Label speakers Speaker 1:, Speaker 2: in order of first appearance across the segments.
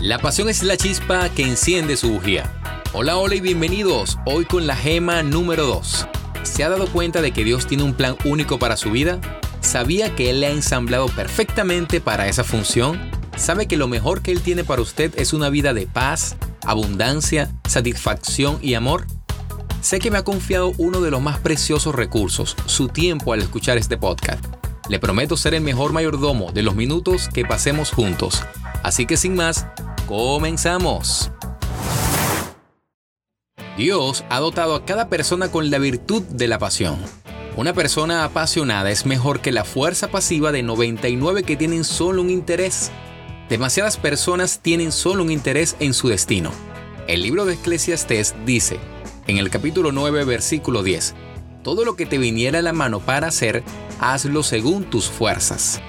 Speaker 1: La pasión es la chispa que enciende su bujía. Hola, hola y bienvenidos. Hoy con la gema número 2. ¿Se ha dado cuenta de que Dios tiene un plan único para su vida? ¿Sabía que Él le ha ensamblado perfectamente para esa función? ¿Sabe que lo mejor que Él tiene para usted es una vida de paz, abundancia, satisfacción y amor? Sé que me ha confiado uno de los más preciosos recursos, su tiempo al escuchar este podcast. Le prometo ser el mejor mayordomo de los minutos que pasemos juntos. Así que sin más, comenzamos. Dios ha dotado a cada persona con la virtud de la pasión. Una persona apasionada es mejor que la fuerza pasiva de 99 que tienen solo un interés. Demasiadas personas tienen solo un interés en su destino. El libro de Eclesiastés dice, en el capítulo 9, versículo 10, Todo lo que te viniera a la mano para hacer, hazlo según tus fuerzas.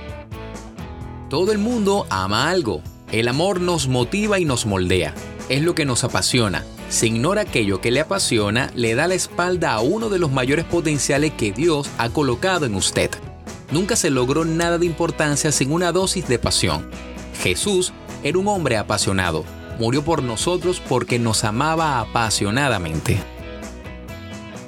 Speaker 1: Todo el mundo ama algo. El amor nos motiva y nos moldea. Es lo que nos apasiona. Se ignora aquello que le apasiona, le da la espalda a uno de los mayores potenciales que Dios ha colocado en usted. Nunca se logró nada de importancia sin una dosis de pasión. Jesús era un hombre apasionado. Murió por nosotros porque nos amaba apasionadamente.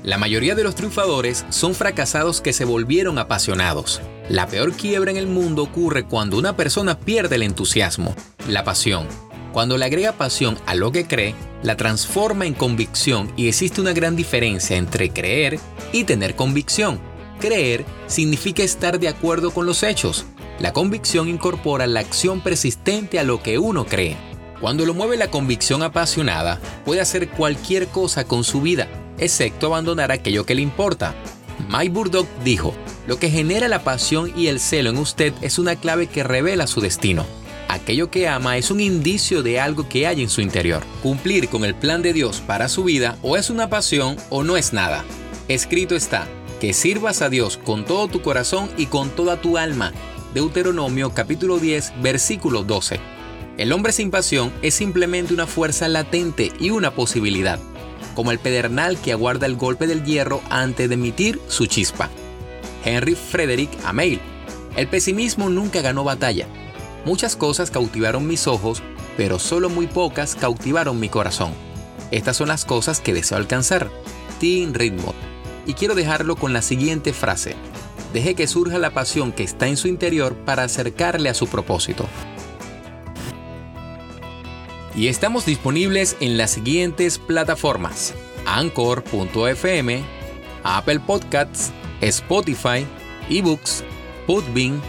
Speaker 1: La mayoría de los triunfadores son fracasados que se volvieron apasionados. La peor quiebra en el mundo ocurre cuando una persona pierde el entusiasmo, la pasión. Cuando le agrega pasión a lo que cree, la transforma en convicción y existe una gran diferencia entre creer y tener convicción. Creer significa estar de acuerdo con los hechos, la convicción incorpora la acción persistente a lo que uno cree. Cuando lo mueve la convicción apasionada, puede hacer cualquier cosa con su vida, excepto abandonar aquello que le importa. Mike Burdock dijo, lo que genera la pasión y el celo en usted es una clave que revela su destino. Aquello que ama es un indicio de algo que hay en su interior. Cumplir con el plan de Dios para su vida o es una pasión o no es nada. Escrito está, que sirvas a Dios con todo tu corazón y con toda tu alma Deuteronomio capítulo 10 versículo 12. El hombre sin pasión es simplemente una fuerza latente y una posibilidad, como el pedernal que aguarda el golpe del hierro antes de emitir su chispa. Henry Frederick Amail. El pesimismo nunca ganó batalla. Muchas cosas cautivaron mis ojos, pero solo muy pocas cautivaron mi corazón. Estas son las cosas que deseo alcanzar. Tim Ritmo. Y quiero dejarlo con la siguiente frase. Deje que surja la pasión que está en su interior para acercarle a su propósito. Y estamos disponibles en las siguientes plataformas: Anchor.fm, Apple Podcasts, Spotify, eBooks, Podbean,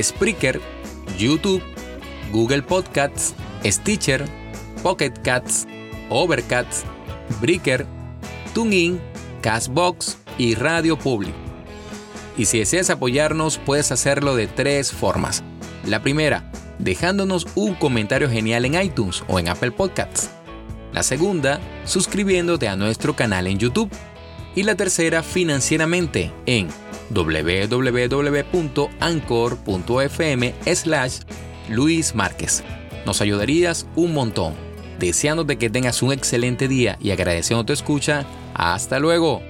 Speaker 1: Spreaker, YouTube, Google Podcasts, Stitcher, Pocket Cats, Overcats, Breaker, TuneIn, Castbox y Radio Public. Y si deseas apoyarnos, puedes hacerlo de tres formas. La primera, dejándonos un comentario genial en iTunes o en Apple Podcasts. La segunda, suscribiéndote a nuestro canal en YouTube. Y la tercera, financieramente en www.anchor.fm slash Luis Márquez. Nos ayudarías un montón. Deseándote que tengas un excelente día y agradeciendo tu escucha. Hasta luego.